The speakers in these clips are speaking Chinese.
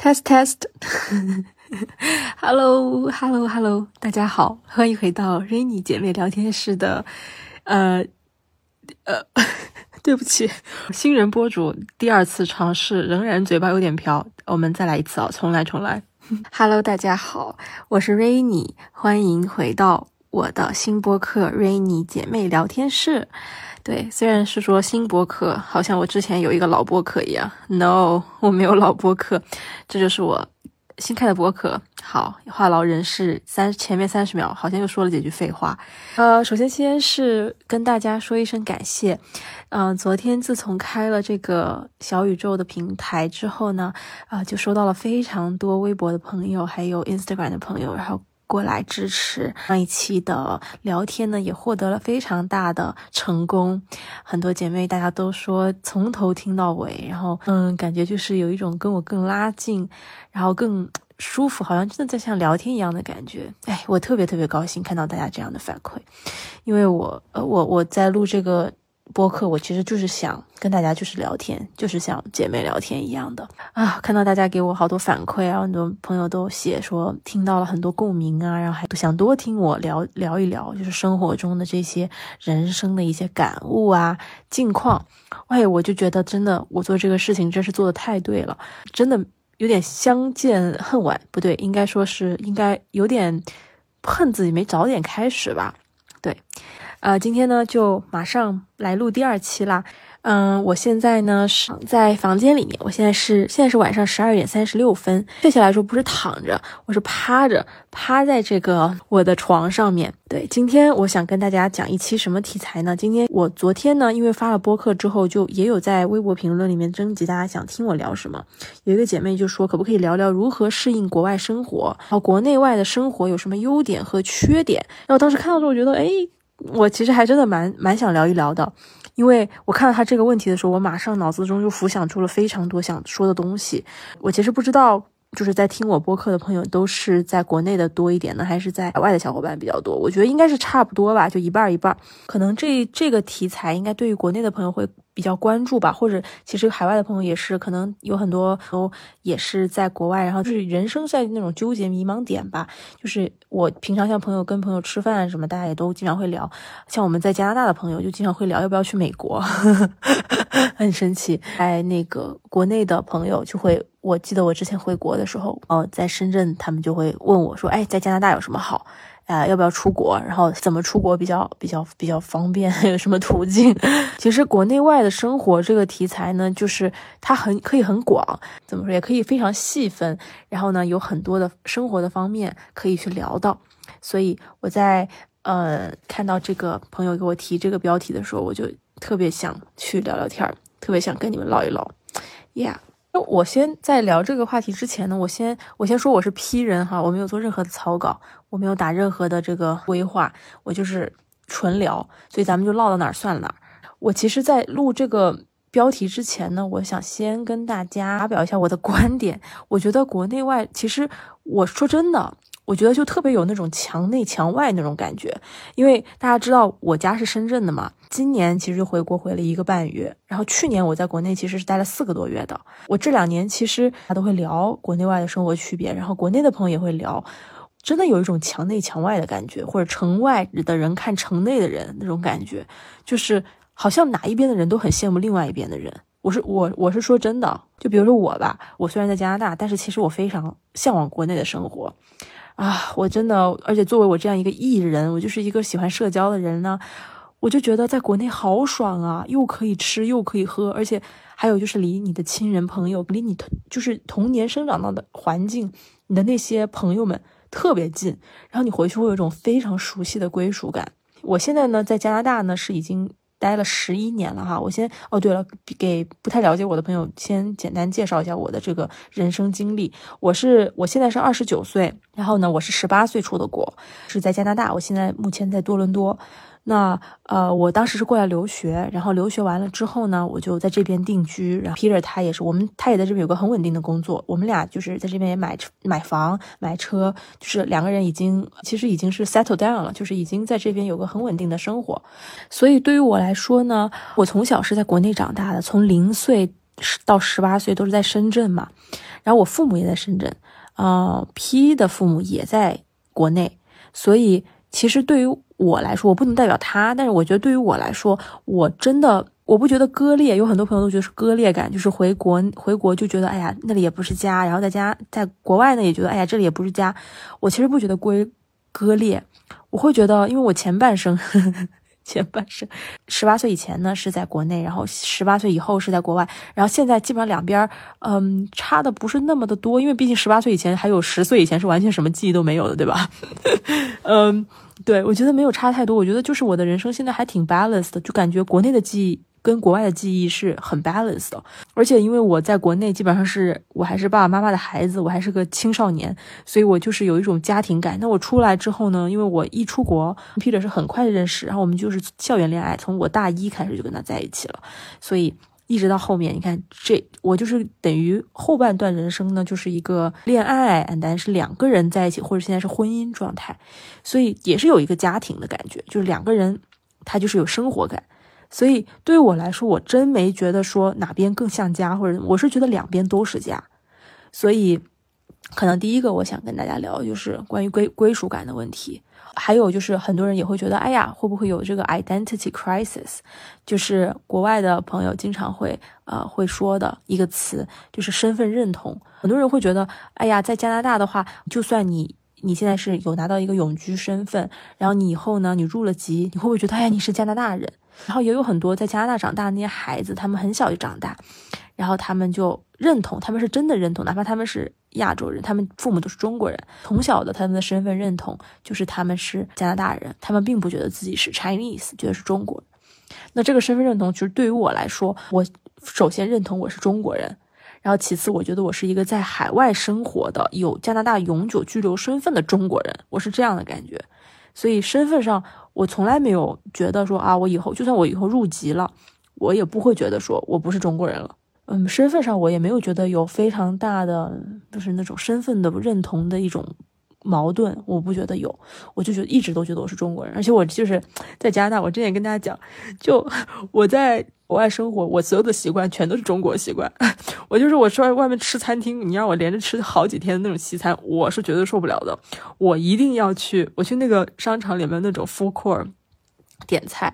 Test test，Hello Hello Hello，大家好，欢迎回到 Rainy 姐妹聊天室的，呃呃，对不起，新人播主第二次尝试，仍然嘴巴有点瓢，我们再来一次啊，重来重来。Hello，大家好，我是 Rainy，欢迎回到我的新播客 Rainy 姐妹聊天室。对，虽然是说新播客，好像我之前有一个老播客一样。No，我没有老播客，这就是我新开的播客。好，话痨人士三前面三十秒好像又说了几句废话。呃，首先先是跟大家说一声感谢。嗯，昨天自从开了这个小宇宙的平台之后呢，啊，就收到了非常多微博的朋友，还有 Instagram 的朋友，然后。过来支持上一期的聊天呢，也获得了非常大的成功。很多姐妹大家都说从头听到尾，然后嗯，感觉就是有一种跟我更拉近，然后更舒服，好像真的在像聊天一样的感觉。哎，我特别特别高兴看到大家这样的反馈，因为我呃我我在录这个。播客，我其实就是想跟大家就是聊天，就是像姐妹聊天一样的啊。看到大家给我好多反馈啊，很多朋友都写说听到了很多共鸣啊，然后还想多听我聊聊一聊，就是生活中的这些人生的一些感悟啊、近况。哎，我就觉得真的，我做这个事情真是做的太对了，真的有点相见恨晚，不对，应该说是应该有点恨自己没早点开始吧，对。呃，今天呢就马上来录第二期啦。嗯，我现在呢是在房间里面，我现在是现在是晚上十二点三十六分。确切来说不是躺着，我是趴着，趴在这个我的床上面。对，今天我想跟大家讲一期什么题材呢？今天我昨天呢，因为发了播客之后，就也有在微博评论里面征集大家想听我聊什么。有一个姐妹就说，可不可以聊聊如何适应国外生活，然后国内外的生活有什么优点和缺点？然后当时看到之后，我觉得，哎。我其实还真的蛮蛮想聊一聊的，因为我看到他这个问题的时候，我马上脑子中就浮想出了非常多想说的东西。我其实不知道，就是在听我播客的朋友都是在国内的多一点呢，还是在海外的小伙伴比较多？我觉得应该是差不多吧，就一半一半。可能这这个题材应该对于国内的朋友会。比较关注吧，或者其实海外的朋友也是，可能有很多都也是在国外，然后就是人生在那种纠结迷茫点吧。就是我平常像朋友跟朋友吃饭什么，大家也都经常会聊。像我们在加拿大的朋友就经常会聊要不要去美国，很神奇。在那个国内的朋友就会，我记得我之前回国的时候，哦，在深圳他们就会问我说，哎，在加拿大有什么好？啊，要不要出国？然后怎么出国比较比较比较方便？有什么途径？其实国内外的生活这个题材呢，就是它很可以很广，怎么说也可以非常细分。然后呢，有很多的生活的方面可以去聊到。所以我在呃看到这个朋友给我提这个标题的时候，我就特别想去聊聊天儿，特别想跟你们唠一唠。Yeah。那我先在聊这个话题之前呢，我先我先说我是批人哈，我没有做任何的草稿，我没有打任何的这个规划，我就是纯聊，所以咱们就唠到哪儿算哪儿。我其实，在录这个标题之前呢，我想先跟大家发表一下我的观点。我觉得国内外，其实我说真的。我觉得就特别有那种墙内墙外那种感觉，因为大家知道我家是深圳的嘛，今年其实回国回了一个半月，然后去年我在国内其实是待了四个多月的。我这两年其实他都会聊国内外的生活区别，然后国内的朋友也会聊，真的有一种墙内墙外的感觉，或者城外的人看城内的人那种感觉，就是好像哪一边的人都很羡慕另外一边的人。我是我我是说真的，就比如说我吧，我虽然在加拿大，但是其实我非常向往国内的生活。啊，我真的，而且作为我这样一个艺人，我就是一个喜欢社交的人呢，我就觉得在国内好爽啊，又可以吃，又可以喝，而且还有就是离你的亲人朋友，离你就是童年生长到的环境，你的那些朋友们特别近，然后你回去会有一种非常熟悉的归属感。我现在呢，在加拿大呢是已经。待了十一年了哈，我先哦对了，给不太了解我的朋友先简单介绍一下我的这个人生经历。我是我现在是二十九岁，然后呢，我是十八岁出的国，是在加拿大，我现在目前在多伦多。那呃，我当时是过来留学，然后留学完了之后呢，我就在这边定居。然后 Peter 他也是，我们他也在这边有个很稳定的工作。我们俩就是在这边也买买房、买车，就是两个人已经其实已经是 settle down 了，就是已经在这边有个很稳定的生活。所以对于我来说呢，我从小是在国内长大的，从零岁。到十八岁都是在深圳嘛，然后我父母也在深圳，呃，P 的父母也在国内，所以其实对于我来说，我不能代表他，但是我觉得对于我来说，我真的我不觉得割裂，有很多朋友都觉得是割裂感，就是回国回国就觉得哎呀那里也不是家，然后在家在国外呢也觉得哎呀这里也不是家，我其实不觉得归割裂，我会觉得因为我前半生。前半生，十八岁以前呢是在国内，然后十八岁以后是在国外，然后现在基本上两边，嗯，差的不是那么的多，因为毕竟十八岁以前还有十岁以前是完全什么记忆都没有的，对吧？嗯，对，我觉得没有差太多，我觉得就是我的人生现在还挺 balanced 的，就感觉国内的记忆。跟国外的记忆是很 balanced 的，而且因为我在国内基本上是我还是爸爸妈妈的孩子，我还是个青少年，所以我就是有一种家庭感。那我出来之后呢，因为我一出国，Peter 是很快的认识，然后我们就是校园恋爱，从我大一开始就跟他在一起了，所以一直到后面，你看这我就是等于后半段人生呢，就是一个恋爱，但是两个人在一起，或者现在是婚姻状态，所以也是有一个家庭的感觉，就是两个人他就是有生活感。所以对我来说，我真没觉得说哪边更像家，或者我是觉得两边都是家。所以，可能第一个我想跟大家聊就是关于归归属感的问题。还有就是很多人也会觉得，哎呀，会不会有这个 identity crisis？就是国外的朋友经常会呃会说的一个词，就是身份认同。很多人会觉得，哎呀，在加拿大的话，就算你你现在是有拿到一个永居身份，然后你以后呢，你入了籍，你会不会觉得，哎呀，你是加拿大人？然后也有很多在加拿大长大的那些孩子，他们很小就长大，然后他们就认同，他们是真的认同，哪怕他们是亚洲人，他们父母都是中国人，从小的他们的身份认同就是他们是加拿大人，他们并不觉得自己是 Chinese，觉得是中国人。那这个身份认同，其实对于我来说，我首先认同我是中国人，然后其次我觉得我是一个在海外生活的有加拿大永久居留身份的中国人，我是这样的感觉。所以身份上，我从来没有觉得说啊，我以后就算我以后入籍了，我也不会觉得说我不是中国人了。嗯，身份上我也没有觉得有非常大的，就是那种身份的认同的一种矛盾，我不觉得有。我就觉得一直都觉得我是中国人，而且我就是 在加拿大，我之前跟大家讲，就 我在。国外生活，我所有的习惯全都是中国习惯。我就是我说外面吃餐厅，你让我连着吃好几天的那种西餐，我是绝对受不了的。我一定要去，我去那个商场里面那种 food court 点菜，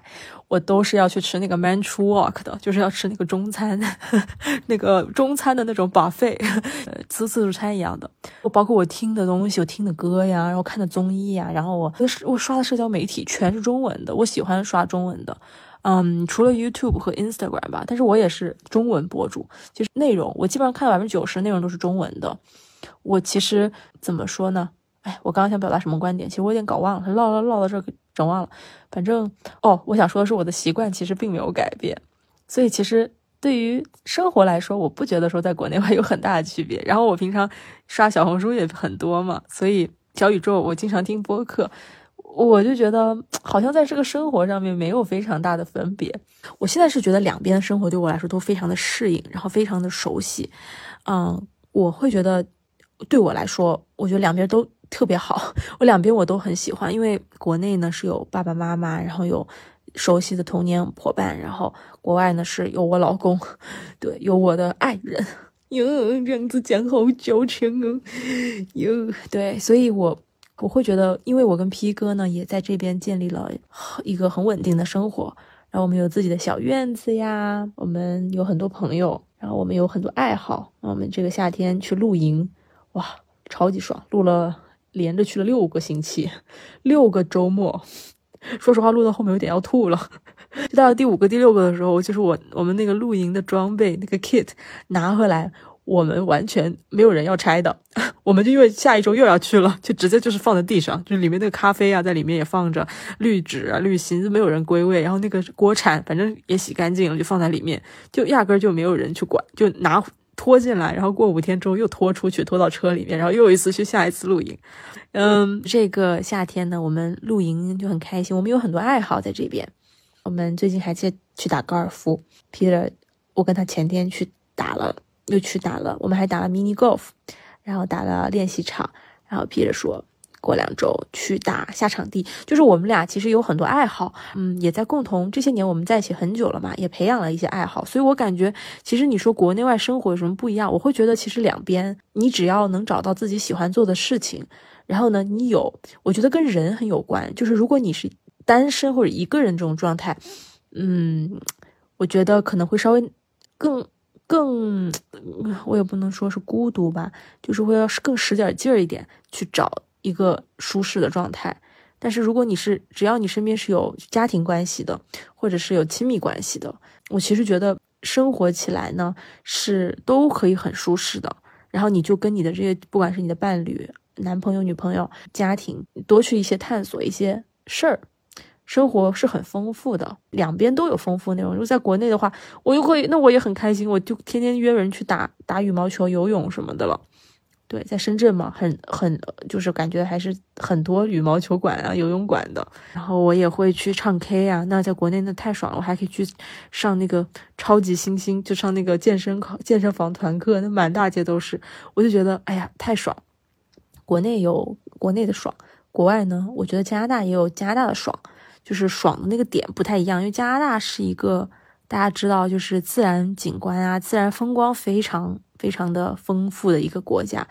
我都是要去吃那个 manchu walk 的，就是要吃那个中餐，那个中餐的那种 buffet，自自助餐一样的。我包括我听的东西，我听的歌呀，然后看的综艺呀，然后我我刷的社交媒体全是中文的，我喜欢刷中文的。嗯，除了 YouTube 和 Instagram 吧，但是我也是中文博主，就是内容我基本上看百分之九十内容都是中文的。我其实怎么说呢？哎，我刚刚想表达什么观点，其实我有点搞忘了，唠唠唠到这整忘了。反正哦，我想说的是我的习惯其实并没有改变，所以其实对于生活来说，我不觉得说在国内外有很大的区别。然后我平常刷小红书也很多嘛，所以小宇宙我经常听播客。我就觉得好像在这个生活上面没有非常大的分别。我现在是觉得两边的生活对我来说都非常的适应，然后非常的熟悉。嗯，我会觉得对我来说，我觉得两边都特别好。我两边我都很喜欢，因为国内呢是有爸爸妈妈，然后有熟悉的童年伙伴，然后国外呢是有我老公，对，有我的爱人。哟，这样子讲好矫情哦。哟，对，所以我。我会觉得，因为我跟 P 哥呢也在这边建立了一个很稳定的生活，然后我们有自己的小院子呀，我们有很多朋友，然后我们有很多爱好。我们这个夏天去露营，哇，超级爽！录了连着去了六个星期，六个周末。说实话，录到后面有点要吐了。就到了第五个、第六个的时候，就是我我们那个露营的装备那个 kit 拿回来。我们完全没有人要拆的，我们就因为下一周又要去了，就直接就是放在地上，就里面那个咖啡啊，在里面也放着滤纸啊、滤芯，没有人归位。然后那个锅铲，反正也洗干净了，就放在里面，就压根就没有人去管，就拿拖进来，然后过五天之后又拖出去，拖到车里面，然后又一次去下一次露营。嗯，这个夏天呢，我们露营就很开心，我们有很多爱好在这边。我们最近还去去打高尔夫，Peter，我跟他前天去打了。又去打了，我们还打了 mini golf，然后打了练习场。然后 Peter 说，过两周去打下场地。就是我们俩其实有很多爱好，嗯，也在共同这些年我们在一起很久了嘛，也培养了一些爱好。所以我感觉，其实你说国内外生活有什么不一样？我会觉得其实两边，你只要能找到自己喜欢做的事情，然后呢，你有，我觉得跟人很有关。就是如果你是单身或者一个人这种状态，嗯，我觉得可能会稍微更。更，我也不能说是孤独吧，就是会要更使点劲儿一点去找一个舒适的状态。但是如果你是只要你身边是有家庭关系的，或者是有亲密关系的，我其实觉得生活起来呢是都可以很舒适的。然后你就跟你的这些，不管是你的伴侣、男朋友、女朋友、家庭，多去一些探索一些事儿。生活是很丰富的，两边都有丰富内容。如果在国内的话，我又会，那我也很开心，我就天天约人去打打羽毛球、游泳什么的了。对，在深圳嘛，很很就是感觉还是很多羽毛球馆啊、游泳馆的。然后我也会去唱 K 啊，那在国内那太爽了，我还可以去上那个超级星星，就上那个健身课、健身房团课，那满大街都是，我就觉得哎呀太爽。国内有国内的爽，国外呢，我觉得加拿大也有加拿大的爽。就是爽的那个点不太一样，因为加拿大是一个大家知道，就是自然景观啊、自然风光非常非常的丰富的一个国家。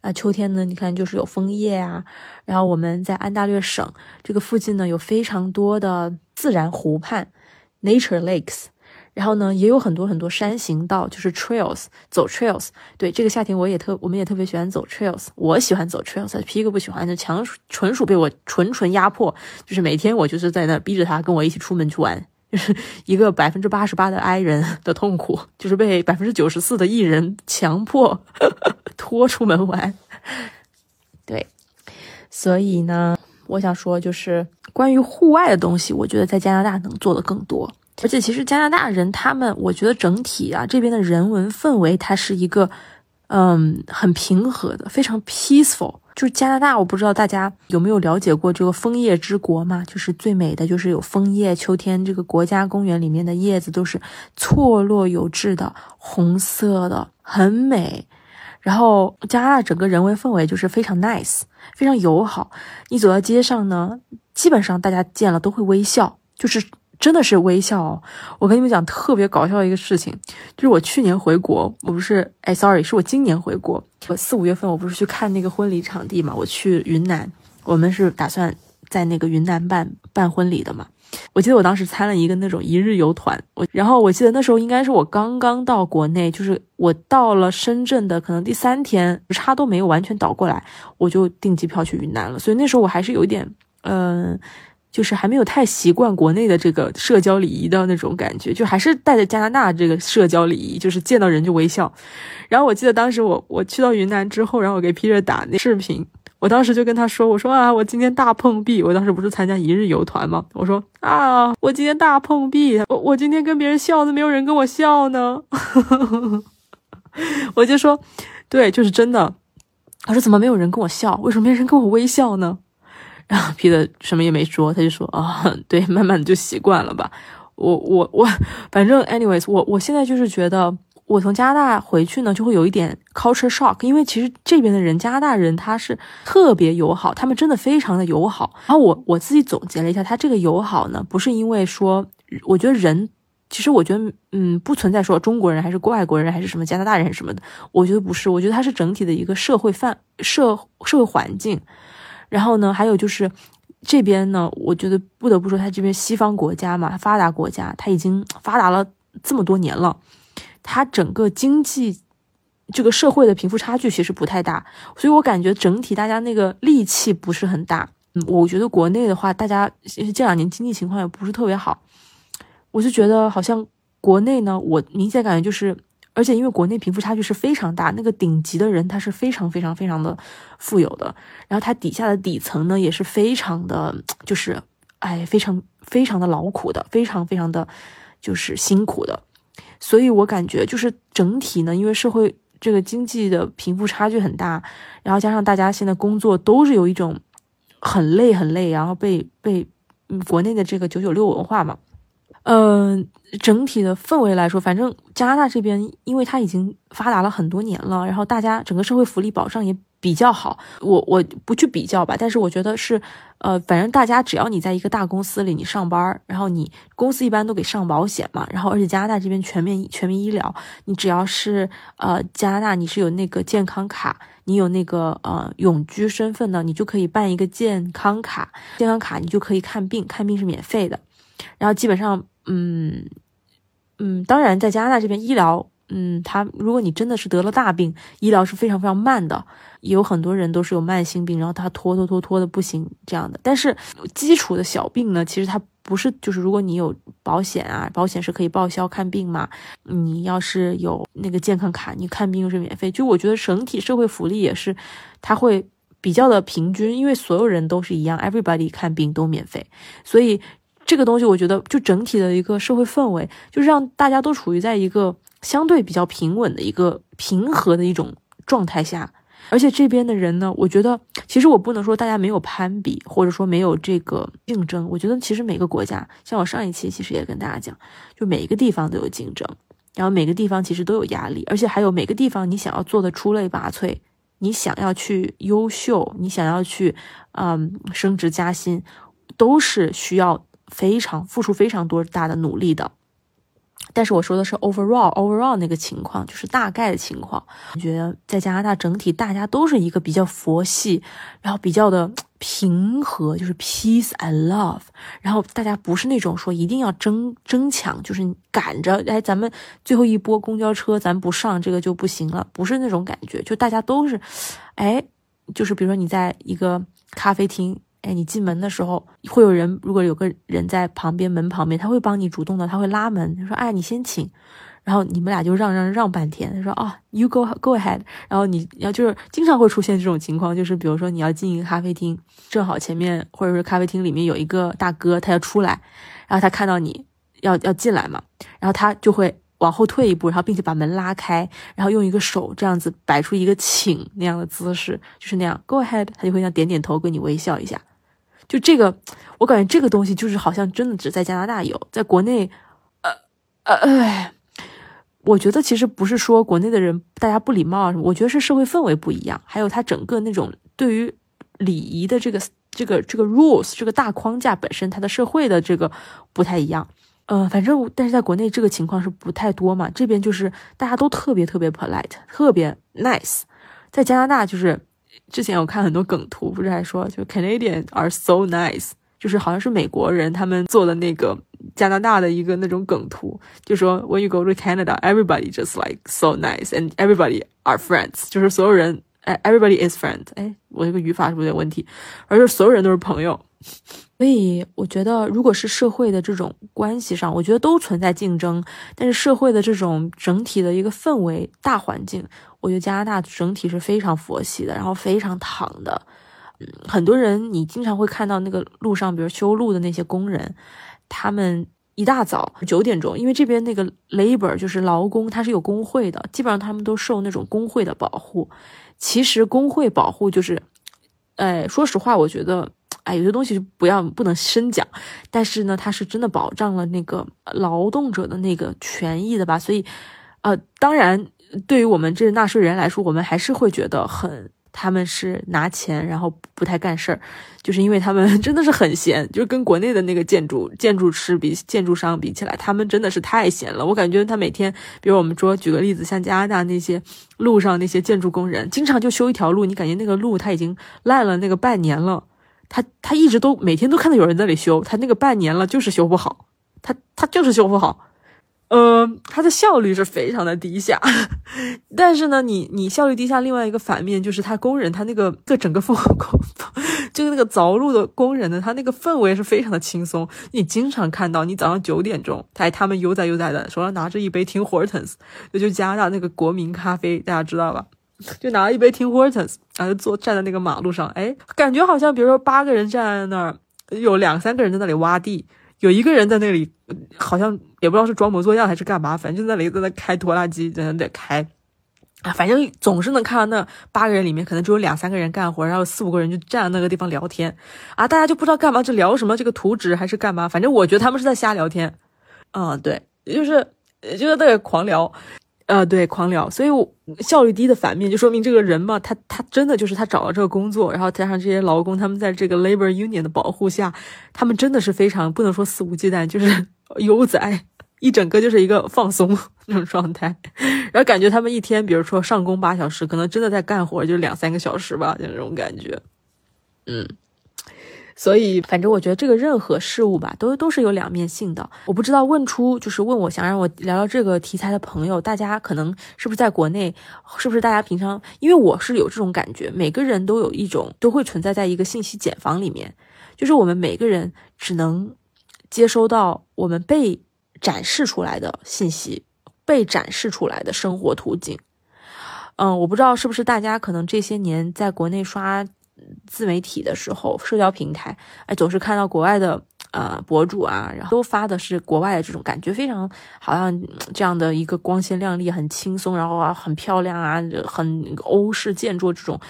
啊，秋天呢，你看就是有枫叶啊。然后我们在安大略省这个附近呢，有非常多的自然湖畔 （nature lakes）。然后呢，也有很多很多山行道，就是 trails，走 trails。对，这个夏天我也特，我们也特别喜欢走 trails。我喜欢走 trails，皮哥不喜欢，就强纯属被我纯纯压迫。就是每天我就是在那逼着他跟我一起出门去玩，一个百分之八十八的 I 人的痛苦，就是被百分之九十四的 E 人强迫 拖出门玩。对，所以呢，我想说，就是关于户外的东西，我觉得在加拿大能做的更多。而且其实加拿大人他们，我觉得整体啊这边的人文氛围，它是一个，嗯，很平和的，非常 peaceful。就是加拿大，我不知道大家有没有了解过这个枫叶之国嘛？就是最美的就是有枫叶，秋天这个国家公园里面的叶子都是错落有致的，红色的，很美。然后加拿大整个人文氛围就是非常 nice，非常友好。你走到街上呢，基本上大家见了都会微笑，就是。真的是微笑。我跟你们讲特别搞笑的一个事情，就是我去年回国，我不是哎，sorry，是我今年回国。我四五月份我不是去看那个婚礼场地嘛？我去云南，我们是打算在那个云南办办婚礼的嘛。我记得我当时参了一个那种一日游团，我然后我记得那时候应该是我刚刚到国内，就是我到了深圳的可能第三天，差都没有完全倒过来，我就订机票去云南了。所以那时候我还是有一点，嗯。就是还没有太习惯国内的这个社交礼仪的那种感觉，就还是带着加拿大这个社交礼仪，就是见到人就微笑。然后我记得当时我我去到云南之后，然后我给 Peter 打那视频，我当时就跟他说：“我说啊，我今天大碰壁。我当时不是参加一日游团吗？我说啊，我今天大碰壁，我我今天跟别人笑都，没有人跟我笑呢。我就说，对，就是真的。他说怎么没有人跟我笑？为什么没人跟我微笑呢？”然后皮特什么也没说，他就说啊，对，慢慢就习惯了吧。我我我，反正 anyways，我我现在就是觉得，我从加拿大回去呢，就会有一点 culture shock，因为其实这边的人，加拿大人他是特别友好，他们真的非常的友好。然后我我自己总结了一下，他这个友好呢，不是因为说，我觉得人，其实我觉得，嗯，不存在说中国人还是外国人还是什么加拿大人什么的，我觉得不是，我觉得它是整体的一个社会范社社会环境。然后呢，还有就是这边呢，我觉得不得不说，他这边西方国家嘛，发达国家，他已经发达了这么多年了，他整个经济这个社会的贫富差距其实不太大，所以我感觉整体大家那个戾气不是很大。嗯，我觉得国内的话，大家这两年经济情况也不是特别好，我就觉得好像国内呢，我明显感觉就是。而且因为国内贫富差距是非常大，那个顶级的人他是非常非常非常的富有的，然后他底下的底层呢也是非常的，就是哎非常非常的劳苦的，非常非常的就是辛苦的，所以我感觉就是整体呢，因为社会这个经济的贫富差距很大，然后加上大家现在工作都是有一种很累很累，然后被被国内的这个九九六文化嘛。嗯，整体的氛围来说，反正加拿大这边，因为它已经发达了很多年了，然后大家整个社会福利保障也比较好。我我不去比较吧，但是我觉得是，呃，反正大家只要你在一个大公司里你上班，然后你公司一般都给上保险嘛，然后而且加拿大这边全面全民医疗，你只要是呃加拿大你是有那个健康卡，你有那个呃永居身份的，你就可以办一个健康卡，健康卡你就可以看病，看病是免费的。然后基本上，嗯嗯，当然在加拿大这边医疗，嗯，他如果你真的是得了大病，医疗是非常非常慢的，有很多人都是有慢性病，然后他拖拖拖拖的不行这样的。但是基础的小病呢，其实它不是，就是如果你有保险啊，保险是可以报销看病嘛。你要是有那个健康卡，你看病又是免费。就我觉得整体社会福利也是，它会比较的平均，因为所有人都是一样，everybody 看病都免费，所以。这个东西，我觉得就整体的一个社会氛围，就是让大家都处于在一个相对比较平稳的一个平和的一种状态下。而且这边的人呢，我觉得其实我不能说大家没有攀比，或者说没有这个竞争。我觉得其实每个国家，像我上一期其实也跟大家讲，就每一个地方都有竞争，然后每个地方其实都有压力，而且还有每个地方你想要做的出类拔萃，你想要去优秀，你想要去嗯升职加薪，都是需要。非常付出非常多大的努力的，但是我说的是 overall overall 那个情况，就是大概的情况。我觉得在加拿大整体大家都是一个比较佛系，然后比较的平和，就是 peace and love。然后大家不是那种说一定要争争抢，就是赶着哎，咱们最后一波公交车咱不上这个就不行了，不是那种感觉。就大家都是，哎，就是比如说你在一个咖啡厅。哎，你进门的时候会有人，如果有个人在旁边门旁边，他会帮你主动的，他会拉门，他说：“哎，你先请。”然后你们俩就让让让半天。他说：“啊，you go go ahead。”然后你要就是经常会出现这种情况，就是比如说你要进一个咖啡厅，正好前面或者是咖啡厅里面有一个大哥，他要出来，然后他看到你要要进来嘛，然后他就会往后退一步，然后并且把门拉开，然后用一个手这样子摆出一个请那样的姿势，就是那样 go ahead，他就会这样点点头，跟你微笑一下。就这个，我感觉这个东西就是好像真的只在加拿大有，在国内，呃呃，哎，我觉得其实不是说国内的人大家不礼貌啊什么，我觉得是社会氛围不一样，还有他整个那种对于礼仪的这个这个这个 rules 这个大框架本身，它的社会的这个不太一样。呃，反正但是在国内这个情况是不太多嘛，这边就是大家都特别特别 polite，特别 nice，在加拿大就是。之前我看很多梗图，不是还说就 Canadian are so nice，就是好像是美国人他们做的那个加拿大的一个那种梗图，就说 When you go to Canada, everybody just like so nice and everybody are friends，就是所有人哎，everybody is friends，。哎，我这个语法是不是有点问题？而且所有人都是朋友。所以我觉得，如果是社会的这种关系上，我觉得都存在竞争。但是社会的这种整体的一个氛围、大环境，我觉得加拿大整体是非常佛系的，然后非常躺的。嗯，很多人你经常会看到那个路上，比如修路的那些工人，他们一大早九点钟，因为这边那个 labor 就是劳工，他是有工会的，基本上他们都受那种工会的保护。其实工会保护就是，哎，说实话，我觉得。哎，有些东西是不要不能深讲，但是呢，它是真的保障了那个劳动者的那个权益的吧？所以，呃，当然，对于我们这纳税人来说，我们还是会觉得很，他们是拿钱然后不太干事儿，就是因为他们 真的是很闲，就跟国内的那个建筑建筑师比建筑商比起来，他们真的是太闲了。我感觉他每天，比如我们说举个例子，像加拿大那些路上那些建筑工人，经常就修一条路，你感觉那个路他已经烂了那个半年了。他他一直都每天都看到有人在那里修，他那个半年了就是修不好，他他就是修不好，呃，他的效率是非常的低下。但是呢，你你效率低下，另外一个反面就是他工人他那个这整个氛工，就是那个凿路的工人呢，他那个氛围是非常的轻松。你经常看到，你早上九点钟，他他们悠哉悠哉的，手上拿着一杯 Tim Hortons，就就加拿大那个国民咖啡，大家知道吧？就拿了一杯 Tim Hortons，然后坐站在那个马路上，哎，感觉好像比如说八个人站在那儿，有两三个人在那里挖地，有一个人在那里，好像也不知道是装模作样还是干嘛，反正就在那里在那开拖拉机，在那在开，啊，反正总是能看到那八个人里面可能只有两三个人干活，然后四五个人就站在那个地方聊天，啊，大家就不知道干嘛，就聊什么，这个图纸还是干嘛，反正我觉得他们是在瞎聊天。嗯，对，就是就是那狂聊。呃，对，狂聊，所以我效率低的反面就说明这个人嘛，他他真的就是他找到这个工作，然后加上这些劳工，他们在这个 labor union 的保护下，他们真的是非常不能说肆无忌惮，就是 悠哉，一整个就是一个放松那种状态，然后感觉他们一天，比如说上工八小时，可能真的在干活就两三个小时吧，就那种感觉，嗯。所以，反正我觉得这个任何事物吧，都都是有两面性的。我不知道问出就是问我想让我聊聊这个题材的朋友，大家可能是不是在国内，是不是大家平常？因为我是有这种感觉，每个人都有一种都会存在在一个信息茧房里面，就是我们每个人只能接收到我们被展示出来的信息，被展示出来的生活途径。嗯，我不知道是不是大家可能这些年在国内刷。自媒体的时候，社交平台，哎，总是看到国外的呃博主啊，然后都发的是国外的这种感觉，非常好像这样的一个光鲜亮丽、很轻松，然后啊很漂亮啊，很欧式建筑这种，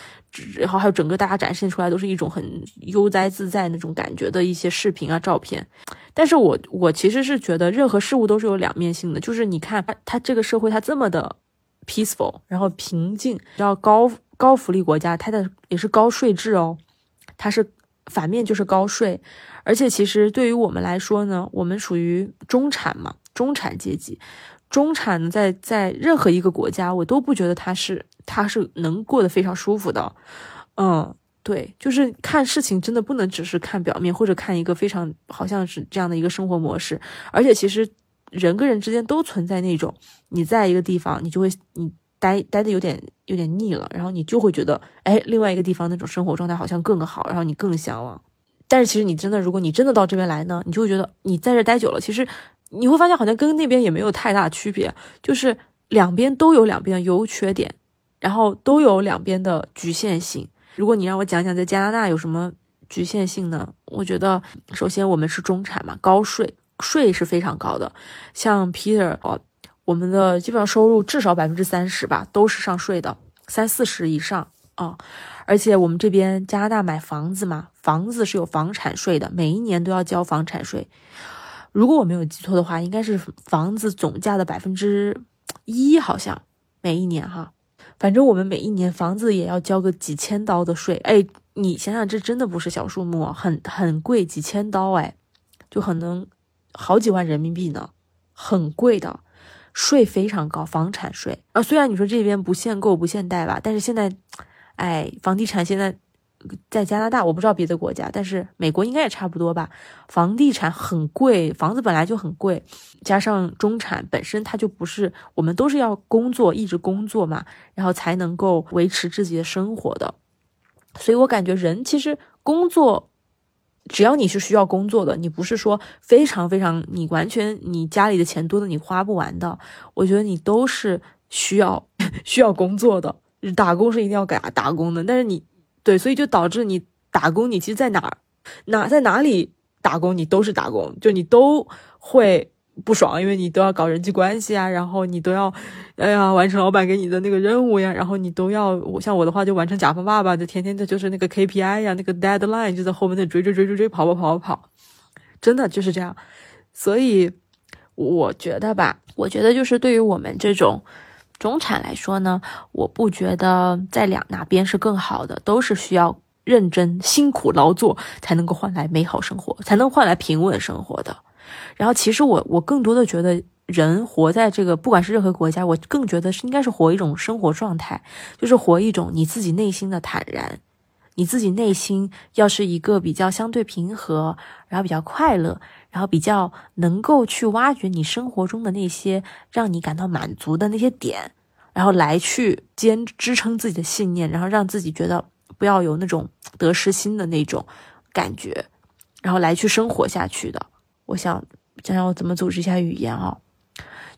然后还有整个大家展现出来都是一种很悠哉自在那种感觉的一些视频啊照片。但是我我其实是觉得任何事物都是有两面性的，就是你看它它这个社会它这么的 peaceful，然后平静，要高。高福利国家，它的也是高税制哦，它是反面就是高税，而且其实对于我们来说呢，我们属于中产嘛，中产阶级，中产在在任何一个国家，我都不觉得他是他是能过得非常舒服的，嗯，对，就是看事情真的不能只是看表面，或者看一个非常好像是这样的一个生活模式，而且其实人跟人之间都存在那种，你在一个地方，你就会你。待待的有点有点腻了，然后你就会觉得，哎，另外一个地方那种生活状态好像更好，然后你更向往。但是其实你真的，如果你真的到这边来呢，你就会觉得你在这待久了，其实你会发现好像跟那边也没有太大区别，就是两边都有两边的优缺点，然后都有两边的局限性。如果你让我讲讲在加拿大有什么局限性呢？我觉得首先我们是中产嘛，高税税是非常高的，像 Peter 哦。我们的基本上收入至少百分之三十吧，都是上税的，三四十以上啊。而且我们这边加拿大买房子嘛，房子是有房产税的，每一年都要交房产税。如果我没有记错的话，应该是房子总价的百分之一，好像每一年哈。反正我们每一年房子也要交个几千刀的税。哎，你想想，这真的不是小数目，很很贵，几千刀哎，就可能好几万人民币呢，很贵的。税非常高，房产税啊。虽然你说这边不限购不限贷吧，但是现在，哎，房地产现在在加拿大，我不知道别的国家，但是美国应该也差不多吧。房地产很贵，房子本来就很贵，加上中产本身他就不是，我们都是要工作，一直工作嘛，然后才能够维持自己的生活的。所以我感觉人其实工作。只要你是需要工作的，你不是说非常非常，你完全你家里的钱多的你花不完的，我觉得你都是需要 需要工作的。打工是一定要给打工的，但是你对，所以就导致你打工，你其实在哪哪在哪里打工，你都是打工，就你都会。不爽，因为你都要搞人际关系啊，然后你都要，哎呀，完成老板给你的那个任务呀，然后你都要，我像我的话就完成甲方爸爸，就天天的就是那个 KPI 呀，那个 deadline 就在后面那追追追追追跑跑跑跑跑，真的就是这样。所以我觉得吧，我觉得就是对于我们这种中产来说呢，我不觉得在两哪边是更好的，都是需要认真辛苦劳作才能够换来美好生活，才能换来平稳生活的。然后，其实我我更多的觉得，人活在这个不管是任何国家，我更觉得是应该是活一种生活状态，就是活一种你自己内心的坦然，你自己内心要是一个比较相对平和，然后比较快乐，然后比较能够去挖掘你生活中的那些让你感到满足的那些点，然后来去坚支撑自己的信念，然后让自己觉得不要有那种得失心的那种感觉，然后来去生活下去的。我想想想我怎么组织一下语言啊，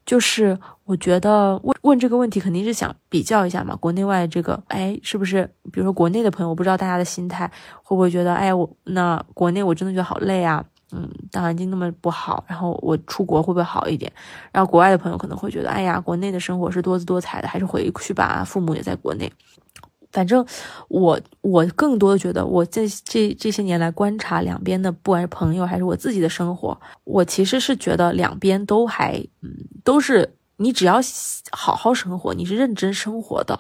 就是我觉得问问这个问题肯定是想比较一下嘛，国内外这个，哎，是不是？比如说国内的朋友，我不知道大家的心态会不会觉得，哎，我那国内我真的觉得好累啊，嗯，大环境那么不好，然后我出国会不会好一点？然后国外的朋友可能会觉得，哎呀，国内的生活是多姿多彩的，还是回去吧，父母也在国内。反正我我更多的觉得，我这这这些年来观察两边的，不管是朋友还是我自己的生活，我其实是觉得两边都还嗯都是你只要好好生活，你是认真生活的，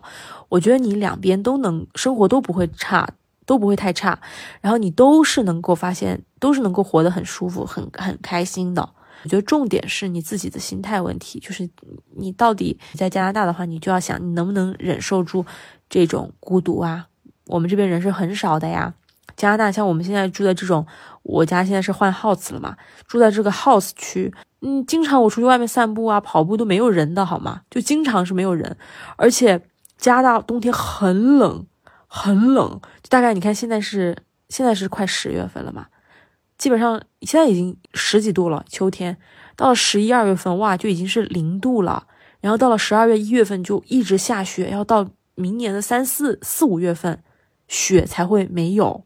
我觉得你两边都能生活都不会差，都不会太差，然后你都是能够发现，都是能够活得很舒服、很很开心的。我觉得重点是你自己的心态问题，就是你到底在加拿大的话，你就要想你能不能忍受住这种孤独啊。我们这边人是很少的呀。加拿大像我们现在住的这种，我家现在是换 house 了嘛，住在这个 house 区，嗯，经常我出去外面散步啊、跑步都没有人的好吗？就经常是没有人，而且加拿大冬天很冷，很冷，大概你看现在是现在是快十月份了嘛。基本上现在已经十几度了，秋天到了十一二月份，哇，就已经是零度了。然后到了十二月一月份就一直下雪，要到明年的三四四五月份，雪才会没有。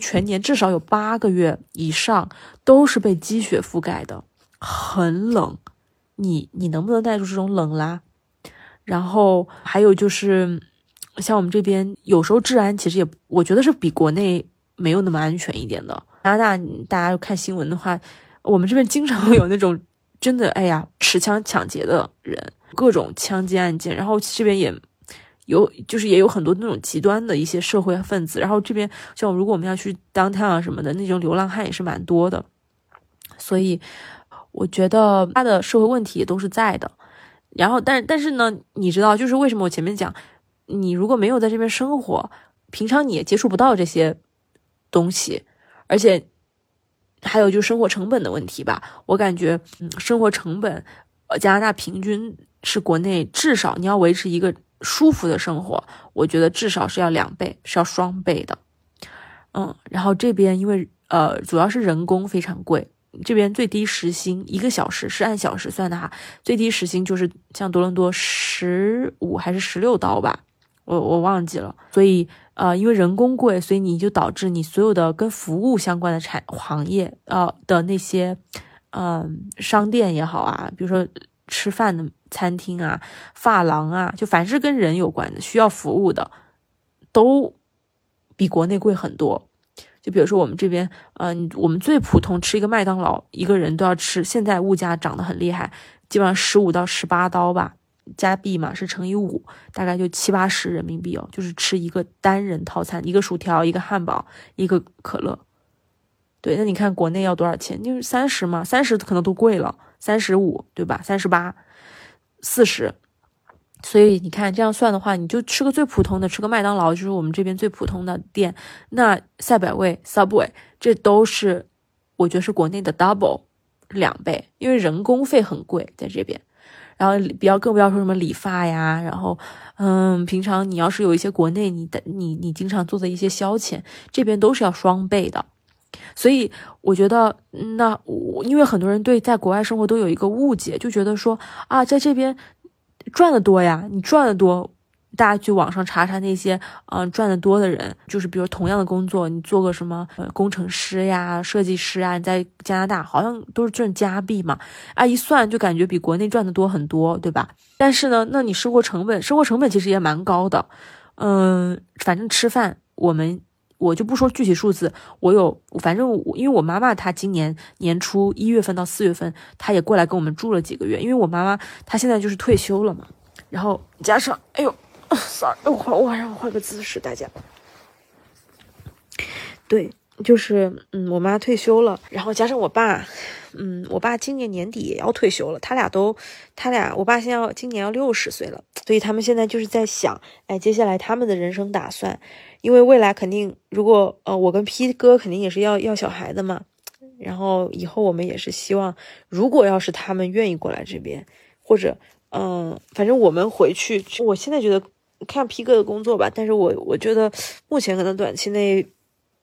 全年至少有八个月以上都是被积雪覆盖的，很冷。你你能不能耐住这种冷啦？然后还有就是，像我们这边有时候治安其实也，我觉得是比国内没有那么安全一点的。加拿大，大家看新闻的话，我们这边经常会有那种真的，哎呀，持枪抢劫的人，各种枪击案件。然后这边也有，就是也有很多那种极端的一些社会分子。然后这边像如果我们要去 downtown 啊什么的，那种流浪汉也是蛮多的。所以我觉得他的社会问题也都是在的。然后，但但是呢，你知道，就是为什么我前面讲，你如果没有在这边生活，平常你也接触不到这些东西。而且还有就是生活成本的问题吧，我感觉，嗯，生活成本，呃，加拿大平均是国内至少你要维持一个舒服的生活，我觉得至少是要两倍，是要双倍的，嗯，然后这边因为呃主要是人工非常贵，这边最低时薪一个小时是按小时算的哈，最低时薪就是像多伦多十五还是十六刀吧，我我忘记了，所以。呃，因为人工贵，所以你就导致你所有的跟服务相关的产行业，呃的那些，嗯，商店也好啊，比如说吃饭的餐厅啊、发廊啊，就凡是跟人有关的、需要服务的，都比国内贵很多。就比如说我们这边，嗯，我们最普通吃一个麦当劳，一个人都要吃，现在物价涨得很厉害，基本上十五到十八刀吧。加币嘛是乘以五，大概就七八十人民币哦，就是吃一个单人套餐，一个薯条，一个汉堡，一个可乐。对，那你看国内要多少钱？就是三十嘛，三十可能都贵了，三十五对吧？三十八、四十。所以你看这样算的话，你就吃个最普通的，吃个麦当劳，就是我们这边最普通的店。那赛百味、Subway，这都是我觉得是国内的 double 两倍，因为人工费很贵在这边。然后不要更不要说什么理发呀，然后，嗯，平常你要是有一些国内你的你你经常做的一些消遣，这边都是要双倍的，所以我觉得那我因为很多人对在国外生活都有一个误解，就觉得说啊，在这边赚的多呀，你赚的多。大家去网上查查那些，嗯，赚的多的人，就是比如同样的工作，你做个什么，呃，工程师呀、设计师啊，你在加拿大好像都是赚加币嘛，啊，一算就感觉比国内赚的多很多，对吧？但是呢，那你生活成本，生活成本其实也蛮高的，嗯，反正吃饭，我们我就不说具体数字，我有，反正因为我妈妈她今年年初一月份到四月份，她也过来跟我们住了几个月，因为我妈妈她现在就是退休了嘛，然后加上，哎呦。sorry，我换我让我换个姿势，大家。对，就是嗯，我妈退休了，然后加上我爸，嗯，我爸今年年底也要退休了，他俩都，他俩，我爸现在要今年要六十岁了，所以他们现在就是在想，哎，接下来他们的人生打算，因为未来肯定，如果呃，我跟 P 哥肯定也是要要小孩的嘛，然后以后我们也是希望，如果要是他们愿意过来这边，或者嗯，反正我们回去，我现在觉得。看 P 哥的工作吧，但是我我觉得目前可能短期内，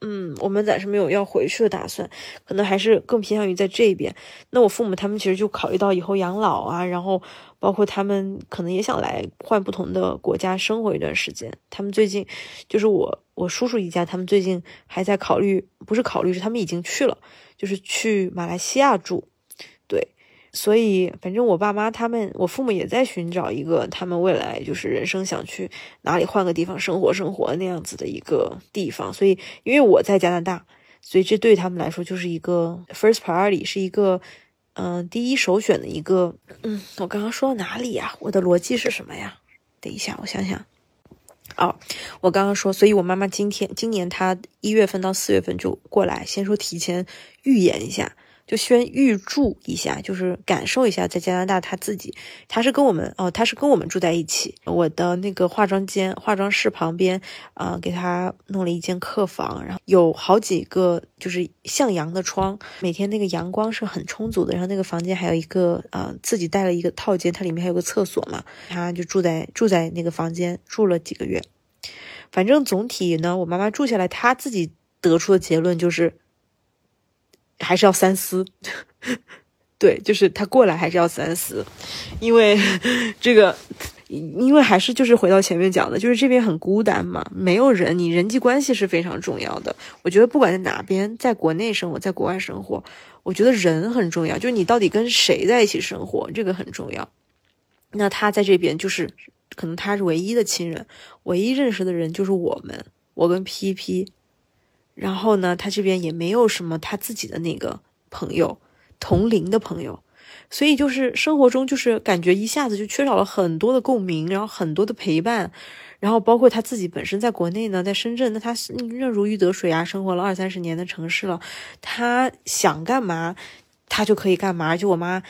嗯，我们暂时没有要回去的打算，可能还是更偏向于在这边。那我父母他们其实就考虑到以后养老啊，然后包括他们可能也想来换不同的国家生活一段时间。他们最近就是我我叔叔一家，他们最近还在考虑，不是考虑是他们已经去了，就是去马来西亚住。所以反正我爸妈他们，我父母也在寻找一个他们未来就是人生想去哪里换个地方生活生活那样子的一个地方。所以因为我在加拿大，所以这对他们来说就是一个 first priority，是一个嗯第一首选的一个。嗯，我刚刚说到哪里呀？我的逻辑是什么呀？等一下，我想想。哦，我刚刚说，所以我妈妈今天今年她一月份到四月份就过来，先说提前预演一下，就先预住一下，就是感受一下在加拿大她自己，她是跟我们哦，她是跟我们住在一起，我的那个化妆间、化妆室旁边啊，给她弄了一间客房，然后有好几个就是向阳的窗，每天那个阳光是很充足的，然后那个房间还有一个啊自己带了一个套间，它里面还有个厕所嘛，她就住在住在那个房间住了几个月。反正总体呢，我妈妈住下来，她自己得出的结论就是，还是要三思。对，就是他过来还是要三思，因为 这个，因为还是就是回到前面讲的，就是这边很孤单嘛，没有人，你人际关系是非常重要的。我觉得不管在哪边，在国内生活，在国外生活，我觉得人很重要，就是你到底跟谁在一起生活，这个很重要。那他在这边就是。可能他是唯一的亲人，唯一认识的人就是我们，我跟 P P。然后呢，他这边也没有什么他自己的那个朋友，同龄的朋友，所以就是生活中就是感觉一下子就缺少了很多的共鸣，然后很多的陪伴，然后包括他自己本身在国内呢，在深圳，那他那如鱼得水啊，生活了二三十年的城市了，他想干嘛，他就可以干嘛。就我妈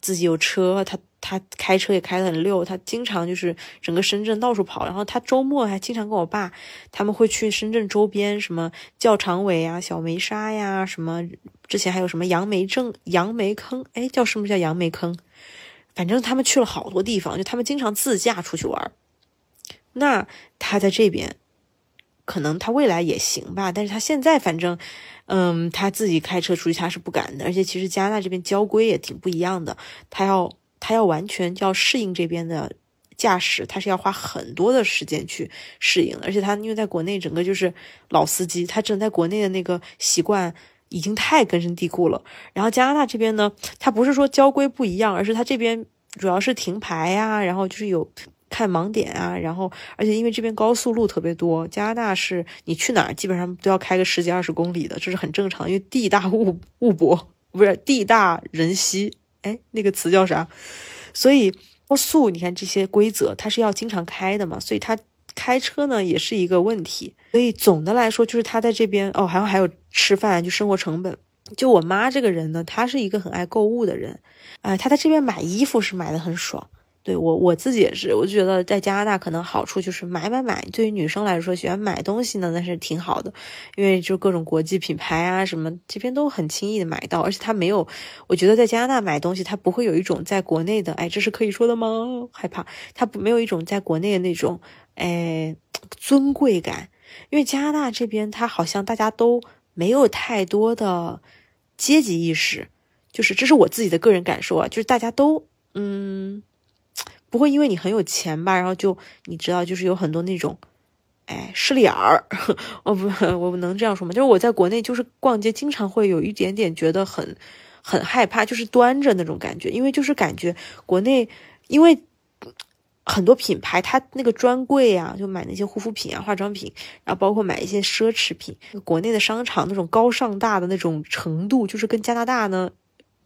自己有车，他。他开车也开得很溜，他经常就是整个深圳到处跑，然后他周末还经常跟我爸他们会去深圳周边什么教场尾呀、小梅沙呀，什么之前还有什么杨梅镇、杨梅坑，哎，叫什么叫杨梅坑？反正他们去了好多地方，就他们经常自驾出去玩。那他在这边，可能他未来也行吧，但是他现在反正，嗯，他自己开车出去他是不敢的，而且其实加拿大这边交规也挺不一样的，他要。他要完全要适应这边的驾驶，他是要花很多的时间去适应的，而且他因为在国内整个就是老司机，他整在国内的那个习惯已经太根深蒂固了。然后加拿大这边呢，他不是说交规不一样，而是他这边主要是停牌呀，然后就是有看盲点啊，然后而且因为这边高速路特别多，加拿大是你去哪儿基本上都要开个十几二十公里的，这是很正常，因为地大物物博，不是地大人稀。哎，那个词叫啥？所以高速，你看这些规则，它是要经常开的嘛，所以他开车呢也是一个问题。所以总的来说，就是他在这边哦，还有还有吃饭，就生活成本。就我妈这个人呢，她是一个很爱购物的人，哎，她在这边买衣服是买的很爽。对我我自己也是，我就觉得在加拿大可能好处就是买买买。对于女生来说，喜欢买东西呢，那是挺好的，因为就各种国际品牌啊什么，这边都很轻易的买到，而且它没有，我觉得在加拿大买东西，它不会有一种在国内的，哎，这是可以说的吗？害怕，它不没有一种在国内的那种，哎，尊贵感，因为加拿大这边它好像大家都没有太多的阶级意识，就是这是我自己的个人感受啊，就是大家都，嗯。不会因为你很有钱吧，然后就你知道，就是有很多那种，哎，势利眼儿，我不，我能这样说吗？就是我在国内就是逛街，经常会有一点点觉得很很害怕，就是端着那种感觉，因为就是感觉国内因为很多品牌它那个专柜啊，就买那些护肤品啊、化妆品，然后包括买一些奢侈品，国内的商场那种高尚大的那种程度，就是跟加拿大呢，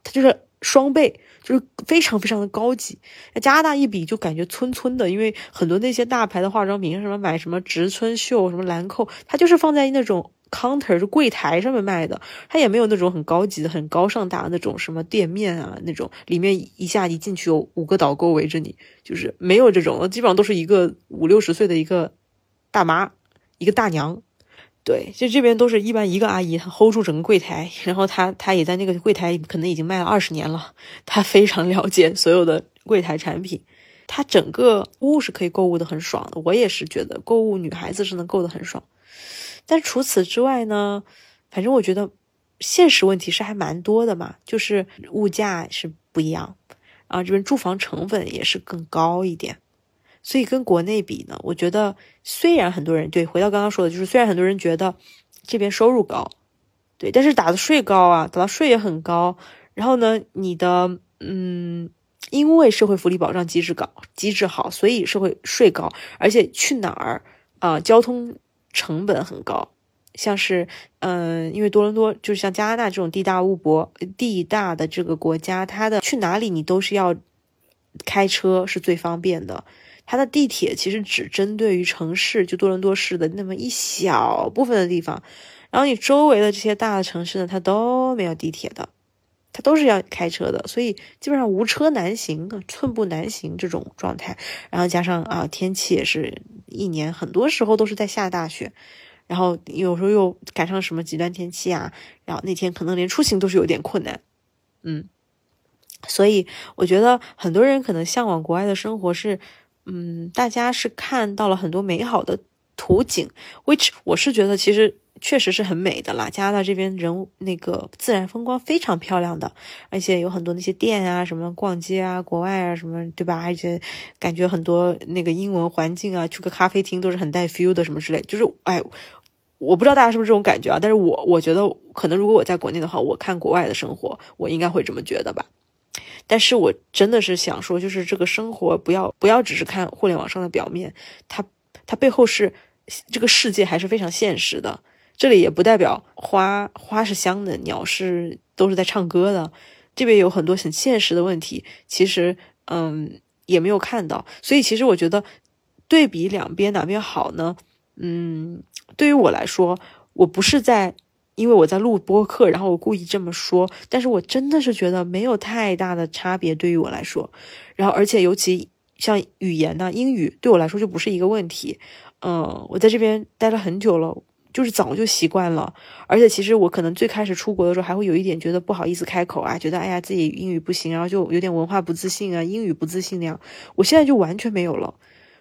它就是双倍。就是非常非常的高级，加拿大一比就感觉村村的，因为很多那些大牌的化妆品，什么买什么植村秀、什么兰蔻，它就是放在那种 counter 就柜台上面卖的，它也没有那种很高级的、很高尚大的那种什么店面啊，那种里面一下一进去有五个导购围着你，就是没有这种，基本上都是一个五六十岁的一个大妈，一个大娘。对，就这边都是一般一个阿姨，她 hold 住整个柜台，然后她她也在那个柜台可能已经卖了二十年了，她非常了解所有的柜台产品，她整个屋是可以购物的很爽的。我也是觉得购物女孩子是能购的很爽，但除此之外呢，反正我觉得现实问题是还蛮多的嘛，就是物价是不一样，然后这边住房成本也是更高一点。所以跟国内比呢，我觉得虽然很多人对回到刚刚说的，就是虽然很多人觉得这边收入高，对，但是打的税高啊，打的税也很高。然后呢，你的嗯，因为社会福利保障机制高，机制好，所以社会税高，而且去哪儿啊，交通成本很高。像是，嗯，因为多伦多就是像加拿大这种地大物博、地大的这个国家，它的去哪里你都是要开车是最方便的。它的地铁其实只针对于城市，就多伦多市的那么一小部分的地方。然后你周围的这些大的城市呢，它都没有地铁的，它都是要开车的，所以基本上无车难行，寸步难行这种状态。然后加上啊，天气也是一年很多时候都是在下大雪，然后有时候又赶上什么极端天气啊，然后那天可能连出行都是有点困难，嗯，所以我觉得很多人可能向往国外的生活是，嗯，大家是看到了很多美好的图景，which 我是觉得其实。确实是很美的啦，加拿大这边人那个自然风光非常漂亮的，而且有很多那些店啊，什么逛街啊，国外啊什么，对吧？而且感觉很多那个英文环境啊，去个咖啡厅都是很带 feel 的，什么之类。就是哎，我不知道大家是不是这种感觉啊？但是我我觉得可能如果我在国内的话，我看国外的生活，我应该会这么觉得吧。但是我真的是想说，就是这个生活不要不要只是看互联网上的表面，它它背后是这个世界还是非常现实的。这里也不代表花花是香的，鸟是都是在唱歌的。这边有很多很现实的问题，其实嗯也没有看到。所以其实我觉得对比两边哪边好呢？嗯，对于我来说，我不是在因为我在录播客，然后我故意这么说，但是我真的是觉得没有太大的差别对于我来说。然后而且尤其像语言呢，英语对我来说就不是一个问题。嗯，我在这边待了很久了。就是早就习惯了，而且其实我可能最开始出国的时候还会有一点觉得不好意思开口啊，觉得哎呀自己英语不行，然后就有点文化不自信啊，英语不自信那样。我现在就完全没有了，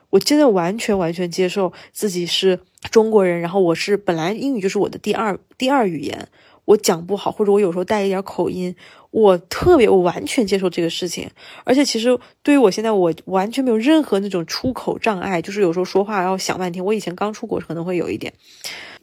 我真的完全完全接受自己是中国人，然后我是本来英语就是我的第二第二语言。我讲不好，或者我有时候带一点口音，我特别，我完全接受这个事情。而且其实对于我现在，我完全没有任何那种出口障碍，就是有时候说话要想半天。我以前刚出国可能会有一点，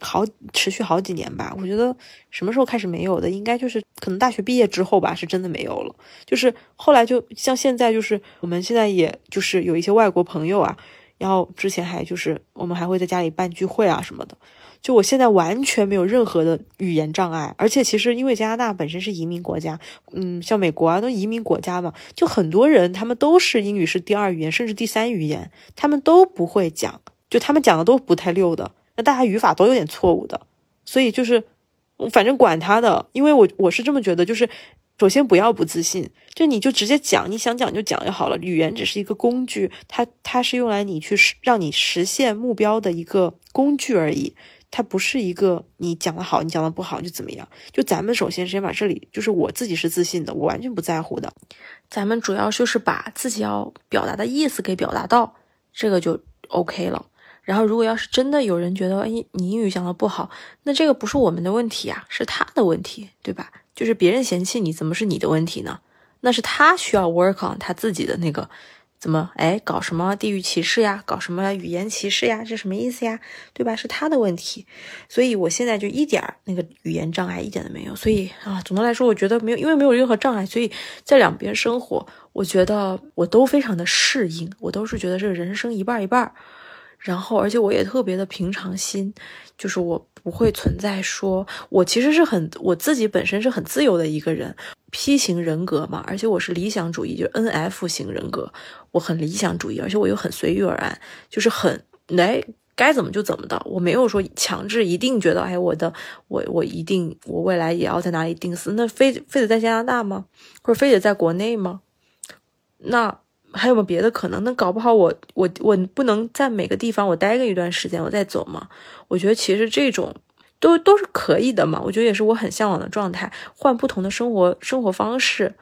好持续好几年吧。我觉得什么时候开始没有的，应该就是可能大学毕业之后吧，是真的没有了。就是后来就像现在，就是我们现在也就是有一些外国朋友啊，然后之前还就是我们还会在家里办聚会啊什么的。就我现在完全没有任何的语言障碍，而且其实因为加拿大本身是移民国家，嗯，像美国啊都移民国家嘛，就很多人他们都是英语是第二语言，甚至第三语言，他们都不会讲，就他们讲的都不太溜的，那大家语法都有点错误的，所以就是反正管他的，因为我我是这么觉得，就是首先不要不自信，就你就直接讲，你想讲就讲就好了，语言只是一个工具，它它是用来你去让你实现目标的一个工具而已。它不是一个你讲的好，你讲的不好就怎么样？就咱们首先先把这里，就是我自己是自信的，我完全不在乎的。咱们主要就是把自己要表达的意思给表达到，这个就 OK 了。然后如果要是真的有人觉得，哎，你英语讲的不好，那这个不是我们的问题啊，是他的问题，对吧？就是别人嫌弃你，怎么是你的问题呢？那是他需要 work on 他自己的那个。怎么哎，搞什么地域歧视呀？搞什么语言歧视呀？这什么意思呀？对吧？是他的问题，所以我现在就一点那个语言障碍一点都没有。所以啊，总的来说，我觉得没有，因为没有任何障碍，所以在两边生活，我觉得我都非常的适应。我都是觉得这个人生一半一半，然后而且我也特别的平常心，就是我不会存在说我其实是很我自己本身是很自由的一个人。P 型人格嘛，而且我是理想主义，就是 N F 型人格，我很理想主义，而且我又很随遇而安，就是很来该怎么就怎么的，我没有说强制一定觉得，哎，我的我我一定我未来也要在哪里定死，那非非得在加拿大吗？或者非得在国内吗？那还有没有别的可能？那搞不好我我我不能在每个地方我待个一段时间，我再走吗？我觉得其实这种。都都是可以的嘛，我觉得也是我很向往的状态，换不同的生活生活方式，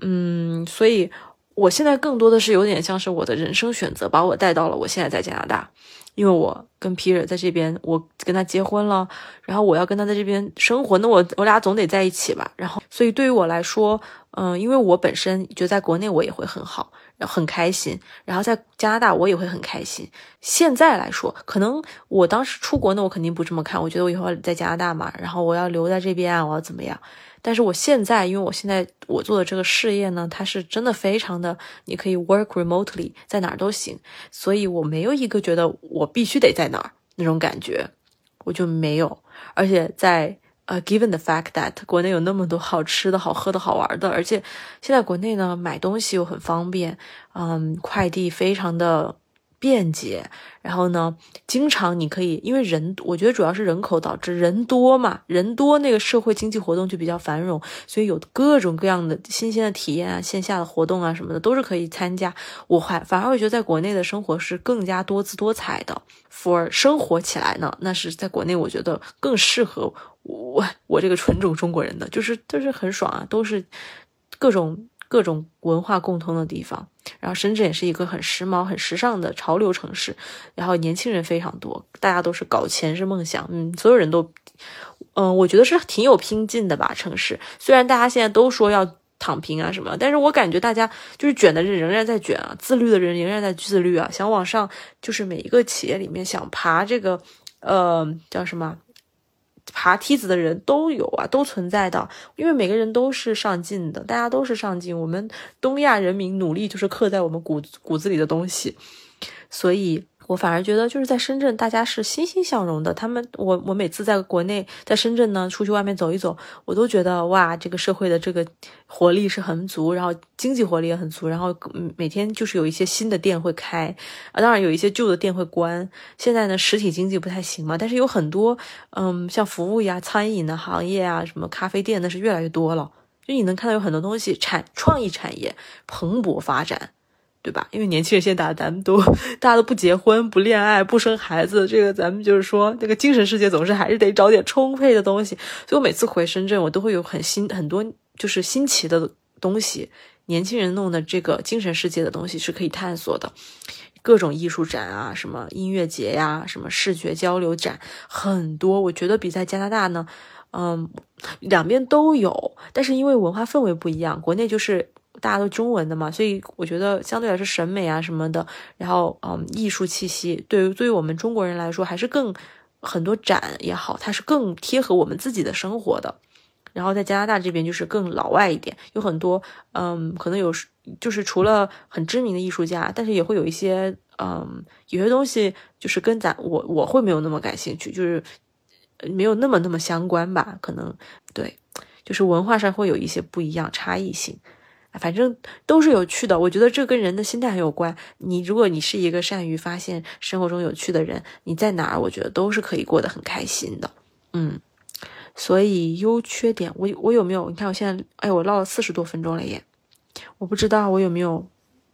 嗯，所以我现在更多的是有点像是我的人生选择把我带到了我现在在加拿大，因为我跟皮尔在这边，我跟他结婚了，然后我要跟他在这边生活，那我我俩总得在一起吧，然后所以对于我来说，嗯，因为我本身觉得在国内我也会很好。然后很开心。然后在加拿大我也会很开心。现在来说，可能我当时出国呢，我肯定不这么看。我觉得我以后在加拿大嘛，然后我要留在这边啊，我要怎么样？但是我现在，因为我现在我做的这个事业呢，它是真的非常的，你可以 work remotely，在哪儿都行，所以我没有一个觉得我必须得在哪儿那种感觉，我就没有。而且在呃，given the fact that 国内有那么多好吃的好喝的好玩的，而且现在国内呢买东西又很方便，嗯，快递非常的。便捷，然后呢，经常你可以，因为人，我觉得主要是人口导致人多嘛，人多那个社会经济活动就比较繁荣，所以有各种各样的新鲜的体验啊，线下的活动啊什么的都是可以参加。我还反而会觉得在国内的生活是更加多姿多彩的，for 生活起来呢，那是在国内我觉得更适合我我这个纯种中国人的，就是就是很爽啊，都是各种。各种文化共通的地方，然后深圳也是一个很时髦、很时尚的潮流城市，然后年轻人非常多，大家都是搞钱是梦想，嗯，所有人都，嗯，我觉得是挺有拼劲的吧。城市虽然大家现在都说要躺平啊什么，但是我感觉大家就是卷的人仍然在卷啊，自律的人仍然在自律啊，想往上，就是每一个企业里面想爬这个，呃，叫什么？爬梯子的人都有啊，都存在的，因为每个人都是上进的，大家都是上进。我们东亚人民努力就是刻在我们骨骨子里的东西，所以。我反而觉得就是在深圳，大家是欣欣向荣的。他们，我我每次在国内，在深圳呢，出去外面走一走，我都觉得哇，这个社会的这个活力是很足，然后经济活力也很足，然后每天就是有一些新的店会开，啊，当然有一些旧的店会关。现在呢，实体经济不太行嘛，但是有很多，嗯，像服务呀、餐饮的行业啊，什么咖啡店，那是越来越多了。就你能看到有很多东西产创意产业蓬勃发展。对吧？因为年轻人现在咱们都大家都不结婚、不恋爱、不生孩子，这个咱们就是说，那个精神世界总是还是得找点充沛的东西。所以我每次回深圳，我都会有很新很多就是新奇的东西，年轻人弄的这个精神世界的东西是可以探索的，各种艺术展啊，什么音乐节呀，什么视觉交流展，很多。我觉得比在加拿大呢，嗯，两边都有，但是因为文化氛围不一样，国内就是。大家都中文的嘛，所以我觉得相对来说审美啊什么的，然后嗯艺术气息，对于对于我们中国人来说还是更很多展也好，它是更贴合我们自己的生活的。然后在加拿大这边就是更老外一点，有很多嗯可能有就是除了很知名的艺术家，但是也会有一些嗯有些东西就是跟咱我我会没有那么感兴趣，就是没有那么那么相关吧，可能对，就是文化上会有一些不一样差异性。反正都是有趣的，我觉得这跟人的心态很有关。你如果你是一个善于发现生活中有趣的人，你在哪儿，我觉得都是可以过得很开心的。嗯，所以优缺点，我我有没有？你看我现在，哎，我唠了四十多分钟了耶，我不知道我有没有，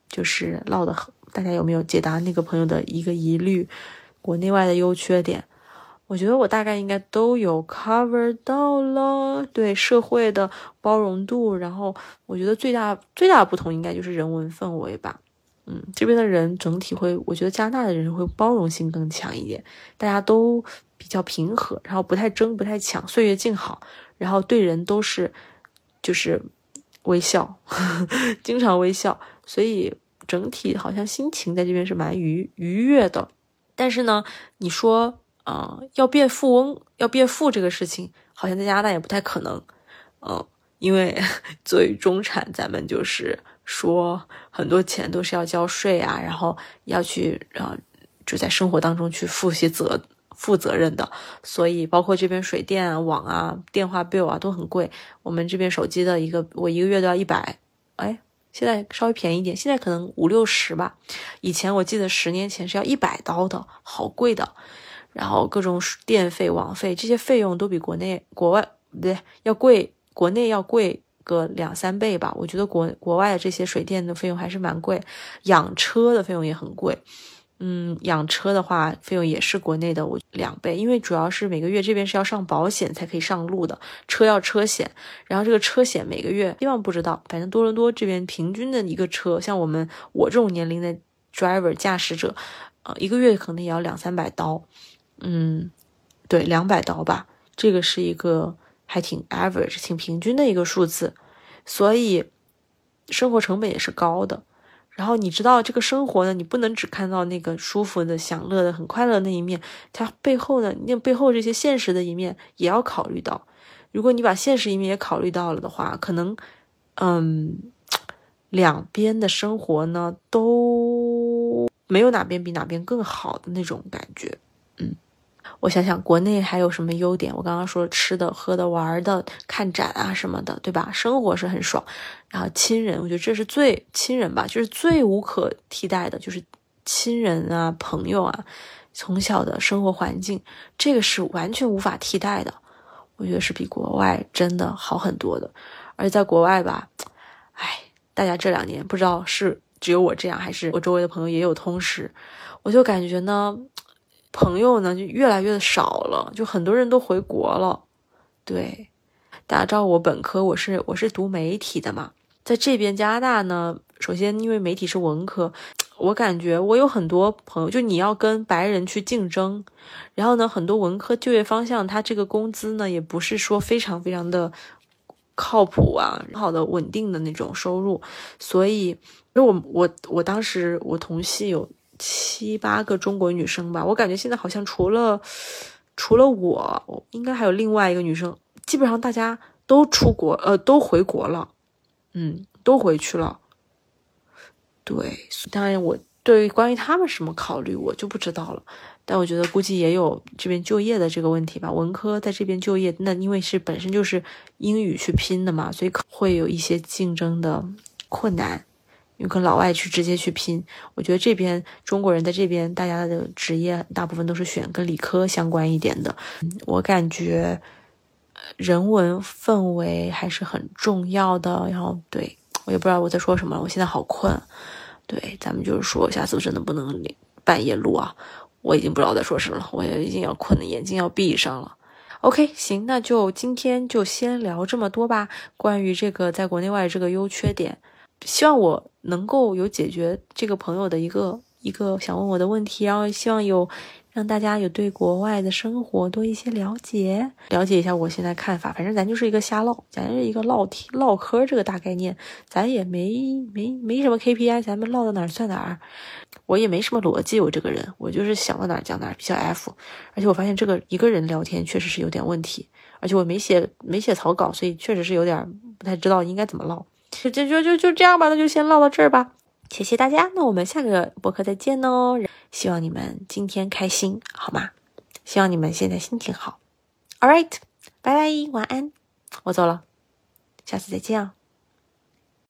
就是唠的，大家有没有解答那个朋友的一个疑虑？国内外的优缺点。我觉得我大概应该都有 cover 到了，对社会的包容度，然后我觉得最大最大的不同应该就是人文氛围吧。嗯，这边的人整体会，我觉得加拿大的人会包容性更强一点，大家都比较平和，然后不太争不太抢，岁月静好，然后对人都是就是微笑呵呵，经常微笑，所以整体好像心情在这边是蛮愉愉悦的。但是呢，你说。啊，要变富翁，要变富这个事情，好像在加拿大也不太可能。嗯，因为 作为中产，咱们就是说很多钱都是要交税啊，然后要去啊，就在生活当中去负些责、负责任的。所以，包括这边水电啊、网啊、电话 bill 啊都很贵。我们这边手机的一个，我一个月都要一百，哎，现在稍微便宜一点，现在可能五六十吧。以前我记得十年前是要一百刀的，好贵的。然后各种电费、网费这些费用都比国内、国外不对要贵，国内要贵个两三倍吧。我觉得国国外的这些水电的费用还是蛮贵，养车的费用也很贵。嗯，养车的话费用也是国内的我两倍，因为主要是每个月这边是要上保险才可以上路的，车要车险，然后这个车险每个月希望不知道，反正多伦多这边平均的一个车，像我们我这种年龄的 driver 驾驶者，呃，一个月可能也要两三百刀。嗯，对，两百刀吧，这个是一个还挺 average、挺平均的一个数字，所以生活成本也是高的。然后你知道这个生活呢，你不能只看到那个舒服的、享乐的、很快乐那一面，它背后呢，那背后这些现实的一面也要考虑到。如果你把现实一面也考虑到了的话，可能，嗯，两边的生活呢都没有哪边比哪边更好的那种感觉。我想想，国内还有什么优点？我刚刚说吃的、喝的、玩的、看展啊什么的，对吧？生活是很爽。然后亲人，我觉得这是最亲人吧，就是最无可替代的，就是亲人啊、朋友啊，从小的生活环境，这个是完全无法替代的。我觉得是比国外真的好很多的。而且在国外吧，哎，大家这两年不知道是只有我这样，还是我周围的朋友也有通识，我就感觉呢，朋友呢就越来越少了，就很多人都回国了。对，大家知道我本科我是我是读媒体的嘛。在这边加拿大呢，首先因为媒体是文科，我感觉我有很多朋友，就你要跟白人去竞争，然后呢，很多文科就业方向，他这个工资呢也不是说非常非常的靠谱啊，好的稳定的那种收入，所以，因为我我我当时我同系有七八个中国女生吧，我感觉现在好像除了除了我，应该还有另外一个女生，基本上大家都出国，呃，都回国了。嗯，都回去了。对，当然我对于关于他们什么考虑，我就不知道了。但我觉得估计也有这边就业的这个问题吧。文科在这边就业，那因为是本身就是英语去拼的嘛，所以会有一些竞争的困难。因为跟老外去直接去拼，我觉得这边中国人在这边，大家的职业大部分都是选跟理科相关一点的。我感觉。人文氛围还是很重要的，然后对我也不知道我在说什么，我现在好困。对，咱们就是说，下次真的不能半夜录啊，我已经不知道在说什么了，我也已经要困的眼睛要闭上了。OK，行，那就今天就先聊这么多吧。关于这个在国内外这个优缺点，希望我能够有解决这个朋友的一个一个想问我的问题，然后希望有。让大家有对国外的生活多一些了解，了解一下我现在看法。反正咱就是一个瞎唠，咱是一个唠题唠嗑这个大概念，咱也没没没什么 KPI，咱们唠到哪儿算哪儿。我也没什么逻辑，我这个人，我就是想到哪儿讲哪儿，比较 F。而且我发现这个一个人聊天确实是有点问题，而且我没写没写草稿，所以确实是有点不太知道应该怎么唠。就就就就就这样吧，那就先唠到这儿吧。谢谢大家，那我们下个播客再见哦。希望你们今天开心，好吗？希望你们现在心情好。All right，拜拜，晚安，我走了，下次再见啊。